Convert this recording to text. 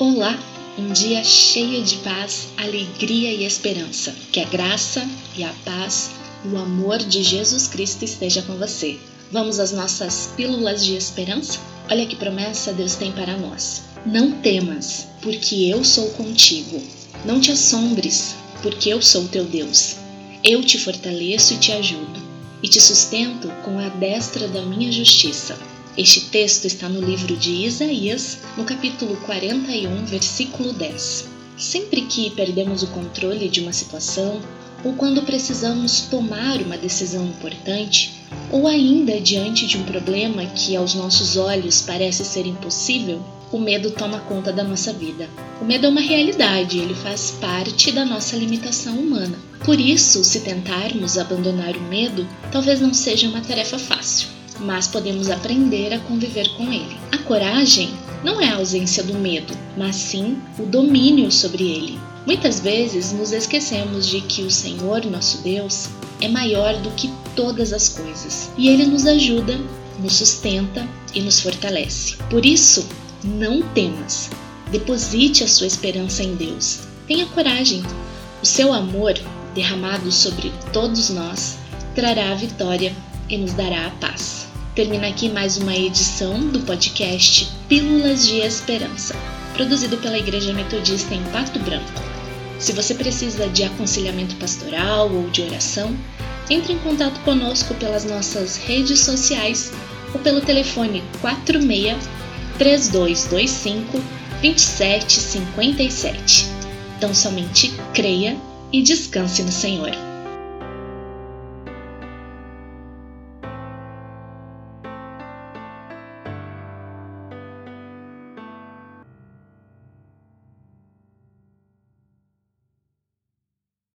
Olá, um dia cheio de paz, alegria e esperança. Que a graça e a paz, o amor de Jesus Cristo esteja com você. Vamos às nossas pílulas de esperança? Olha que promessa Deus tem para nós. Não temas, porque eu sou contigo. Não te assombres, porque eu sou teu Deus. Eu te fortaleço e te ajudo, e te sustento com a destra da minha justiça. Este texto está no livro de Isaías, no capítulo 41, versículo 10. Sempre que perdemos o controle de uma situação, ou quando precisamos tomar uma decisão importante, ou ainda diante de um problema que aos nossos olhos parece ser impossível, o medo toma conta da nossa vida. O medo é uma realidade, ele faz parte da nossa limitação humana. Por isso, se tentarmos abandonar o medo, talvez não seja uma tarefa fácil mas podemos aprender a conviver com ele. A coragem não é a ausência do medo, mas sim o domínio sobre ele. Muitas vezes nos esquecemos de que o Senhor, nosso Deus, é maior do que todas as coisas e ele nos ajuda, nos sustenta e nos fortalece. Por isso, não temas. Deposite a sua esperança em Deus. Tenha coragem. O seu amor, derramado sobre todos nós, trará a vitória e nos dará a paz. Termina aqui mais uma edição do podcast Pílulas de Esperança, produzido pela Igreja Metodista em Pato Branco. Se você precisa de aconselhamento pastoral ou de oração, entre em contato conosco pelas nossas redes sociais ou pelo telefone 46 3225 2757. Então somente creia e descanse no Senhor.